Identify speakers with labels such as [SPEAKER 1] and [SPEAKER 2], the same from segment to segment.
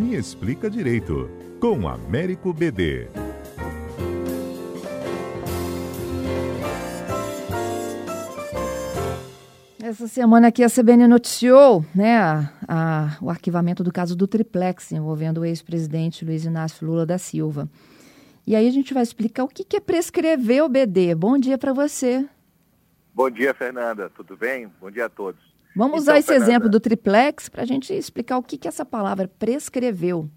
[SPEAKER 1] Me Explica Direito, com Américo BD.
[SPEAKER 2] Essa semana aqui a CBN noticiou né, a, a, o arquivamento do caso do Triplex, envolvendo o ex-presidente Luiz Inácio Lula da Silva. E aí a gente vai explicar o que, que é prescrever o BD. Bom dia para você.
[SPEAKER 3] Bom dia, Fernanda. Tudo bem? Bom dia a todos.
[SPEAKER 2] Vamos então, usar esse Fernanda, exemplo do triplex para a gente explicar o que, que essa palavra prescreveu.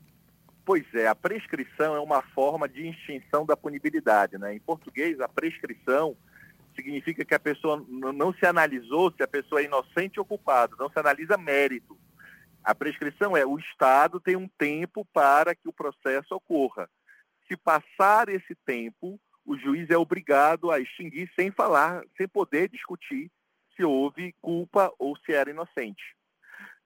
[SPEAKER 3] Pois é, a prescrição é uma forma de extinção da punibilidade. Né? Em português, a prescrição significa que a pessoa não se analisou se a pessoa é inocente ou culpada, não se analisa mérito. A prescrição é o Estado tem um tempo para que o processo ocorra. Se passar esse tempo, o juiz é obrigado a extinguir sem falar, sem poder discutir se houve culpa ou se era inocente.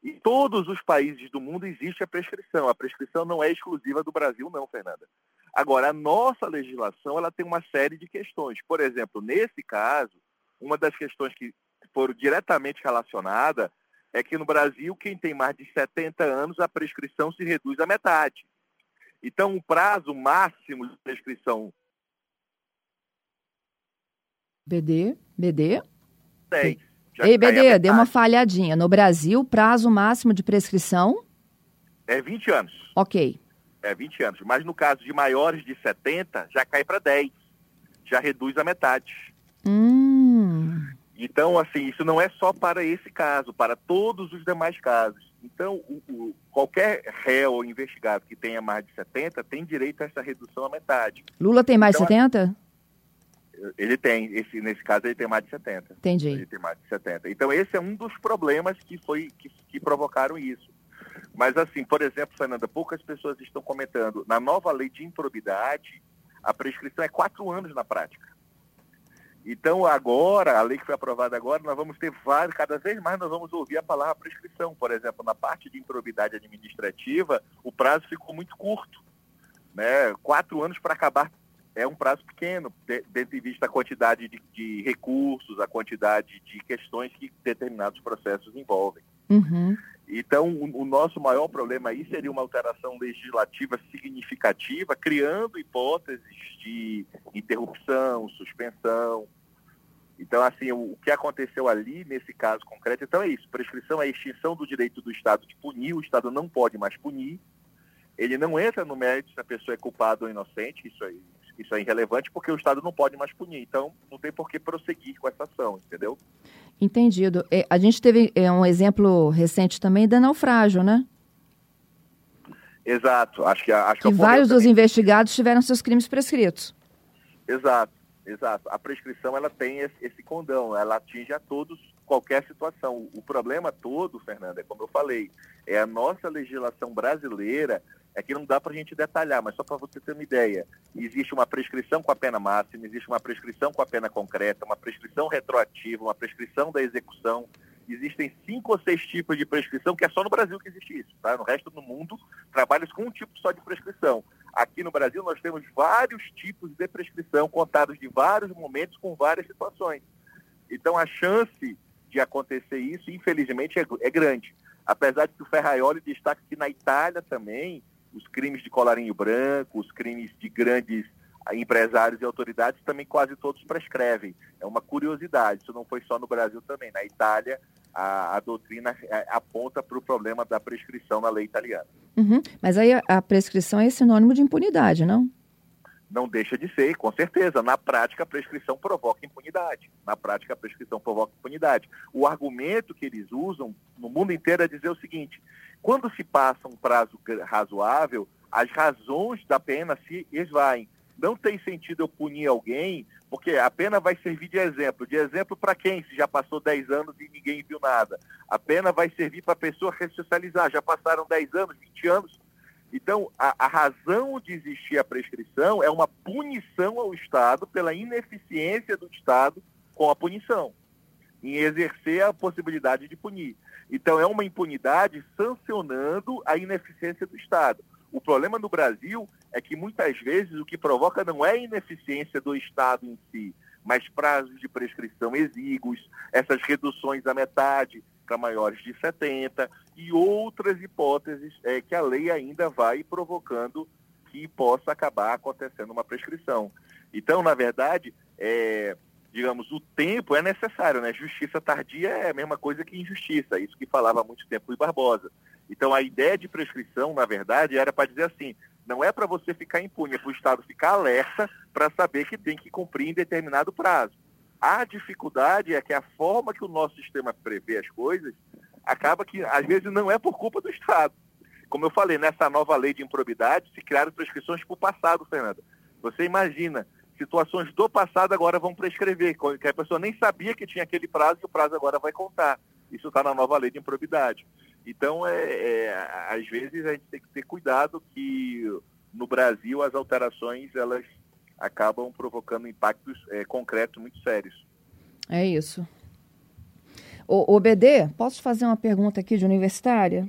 [SPEAKER 3] Em todos os países do mundo existe a prescrição. A prescrição não é exclusiva do Brasil, não, Fernanda. Agora, a nossa legislação ela tem uma série de questões. Por exemplo, nesse caso, uma das questões que foram diretamente relacionadas é que no Brasil, quem tem mais de 70 anos, a prescrição se reduz à metade. Então, o prazo máximo de prescrição
[SPEAKER 2] BD, BD?
[SPEAKER 3] 10.
[SPEAKER 2] Ei, BD, deu uma falhadinha. No Brasil, prazo máximo de prescrição?
[SPEAKER 3] É 20 anos.
[SPEAKER 2] Ok.
[SPEAKER 3] É 20 anos. Mas no caso de maiores de 70, já cai para 10. Já reduz a metade.
[SPEAKER 2] Hum.
[SPEAKER 3] Então, assim, isso não é só para esse caso, para todos os demais casos. Então, o, o, qualquer réu ou investigado que tenha mais de 70 tem direito a essa redução à metade.
[SPEAKER 2] Lula tem mais de então, 70?
[SPEAKER 3] Ele tem, esse, nesse caso ele tem mais de 70.
[SPEAKER 2] Entendi.
[SPEAKER 3] Ele tem mais de 70. Então esse é um dos problemas que, foi, que, que provocaram isso. Mas assim, por exemplo, Fernanda, poucas pessoas estão comentando, na nova lei de improbidade, a prescrição é quatro anos na prática. Então agora, a lei que foi aprovada agora, nós vamos ter vários, cada vez mais nós vamos ouvir a palavra prescrição. Por exemplo, na parte de improbidade administrativa, o prazo ficou muito curto. Né? Quatro anos para acabar é um prazo pequeno, dentro de vista a quantidade de, de, recursos, a quantidade de questões que determinados processos envolvem.
[SPEAKER 2] Uhum.
[SPEAKER 3] Então, o, o, nosso maior problema aí seria uma alteração legislativa significativa, criando hipóteses de interrupção, suspensão. Então, assim, o, o que aconteceu ali, nesse caso concreto, então é isso. Prescrição é a extinção do direito do Estado de punir, o Estado não pode mais punir. Ele não entra no mérito se a pessoa é culpada ou inocente, isso aí isso é irrelevante porque o Estado não pode mais punir. Então, não tem por que prosseguir com essa ação, entendeu?
[SPEAKER 2] Entendido. É, a gente teve é, um exemplo recente também da naufrágio, né?
[SPEAKER 3] Exato. Acho que, acho
[SPEAKER 2] que, que vários dos investigados tiveram seus crimes prescritos.
[SPEAKER 3] Exato, exato. A prescrição ela tem esse, esse condão, ela atinge a todos qualquer situação. O problema todo, Fernanda, é como eu falei, é a nossa legislação brasileira é que não dá para a gente detalhar, mas só para você ter uma ideia. Existe uma prescrição com a pena máxima, existe uma prescrição com a pena concreta, uma prescrição retroativa, uma prescrição da execução. Existem cinco ou seis tipos de prescrição, que é só no Brasil que existe isso. Tá? No resto do mundo, trabalha com um tipo só de prescrição. Aqui no Brasil, nós temos vários tipos de prescrição, contados de vários momentos, com várias situações. Então, a chance de acontecer isso, infelizmente, é, é grande. Apesar de que o Ferraioli destaca que na Itália também os crimes de colarinho branco, os crimes de grandes empresários e autoridades também quase todos prescrevem. É uma curiosidade, isso não foi só no Brasil também. Na Itália, a, a doutrina é, aponta para o problema da prescrição na lei italiana.
[SPEAKER 2] Uhum. Mas aí a prescrição é sinônimo de impunidade, não?
[SPEAKER 3] Não deixa de ser, com certeza. Na prática, a prescrição provoca impunidade. Na prática, a prescrição provoca impunidade. O argumento que eles usam no mundo inteiro é dizer o seguinte: quando se passa um prazo razoável, as razões da pena se esvaem. Não tem sentido eu punir alguém, porque a pena vai servir de exemplo. De exemplo para quem? Se já passou 10 anos e ninguém viu nada. A pena vai servir para a pessoa ressocializar. Já passaram 10 anos, 20 anos, então, a, a, razão de existir a prescrição é uma punição ao Estado pela ineficiência do Estado com a punição, em exercer a possibilidade de punir. Então, é uma impunidade sancionando a ineficiência do Estado. O problema no Brasil é que muitas vezes o que provoca não é a ineficiência do Estado em si, mas prazos de prescrição exíguos, essas reduções à metade para maiores de 70, e outras hipóteses é, que a lei ainda vai provocando que possa acabar acontecendo uma prescrição. Então, na verdade, é, digamos, o tempo é necessário, né? Justiça tardia é a mesma coisa que injustiça, isso que falava há muito tempo o Barbosa. Então, a ideia de prescrição, na verdade, era para dizer assim, não é para você ficar impune, é para o Estado ficar alerta para saber que tem que cumprir em determinado prazo. A dificuldade é que a forma que o nosso sistema prevê as coisas acaba que, às vezes, não é por culpa do Estado. Como eu falei, nessa nova lei de improbidade se criaram prescrições para o passado, Fernanda. Você imagina, situações do passado agora vão prescrever, que a pessoa nem sabia que tinha aquele prazo e o prazo agora vai contar. Isso está na nova lei de improbidade. Então, é, é, às vezes, a gente tem que ter cuidado que no Brasil as alterações elas acabam provocando impactos é, concretos muito sérios.
[SPEAKER 2] É isso. O, o BD, posso fazer uma pergunta aqui de universitária?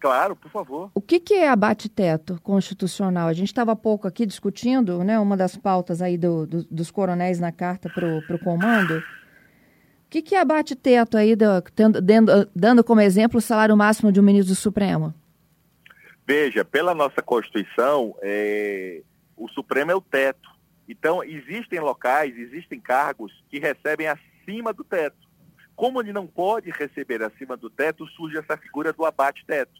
[SPEAKER 3] Claro, por favor.
[SPEAKER 2] O que, que é abate-teto constitucional? A gente estava há pouco aqui discutindo, né, uma das pautas aí do, do, dos coronéis na carta para o comando. O que, que é abate-teto aí, do, tendo, dando, dando como exemplo o salário máximo de um ministro do Supremo?
[SPEAKER 3] Veja, pela nossa Constituição, é, o Supremo é o teto. Então, existem locais, existem cargos que recebem acima do teto. Como ele não pode receber acima do teto, surge essa figura do abate-teto.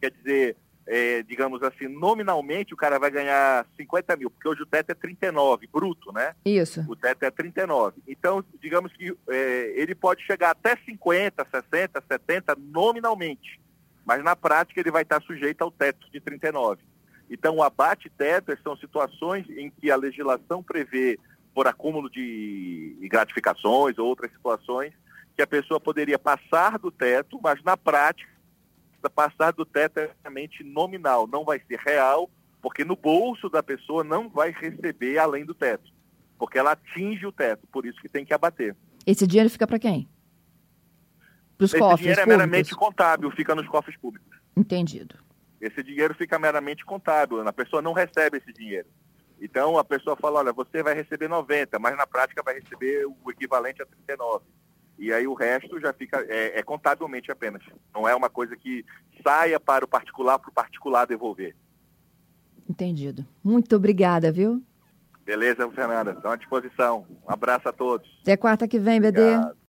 [SPEAKER 3] Quer dizer, é, digamos assim, nominalmente o cara vai ganhar 50 mil, porque hoje o teto é 39, bruto, né?
[SPEAKER 2] Isso.
[SPEAKER 3] O teto é 39. Então, digamos que é, ele pode chegar até 50, 60, 70 nominalmente, mas na prática ele vai estar sujeito ao teto de 39. Então, o abate-teto são situações em que a legislação prevê, por acúmulo de gratificações ou outras situações, que a pessoa poderia passar do teto, mas na prática, passar do teto é realmente nominal, não vai ser real, porque no bolso da pessoa não vai receber além do teto, porque ela atinge o teto, por isso que tem que abater.
[SPEAKER 2] Esse dinheiro fica para quem? Para os cofres
[SPEAKER 3] dinheiro é meramente contábil, fica nos cofres públicos.
[SPEAKER 2] Entendido.
[SPEAKER 3] Esse dinheiro fica meramente contábil, a pessoa não recebe esse dinheiro. Então a pessoa fala, olha, você vai receber 90, mas na prática vai receber o equivalente a 39 e aí o resto já fica, é, é, contabilmente apenas. Não é uma coisa que saia para o particular, para o particular devolver.
[SPEAKER 2] Entendido. Muito obrigada, viu?
[SPEAKER 3] Beleza, Fernanda. Estão à disposição. Um abraço a todos.
[SPEAKER 2] Até quarta que vem, BD. Obrigado.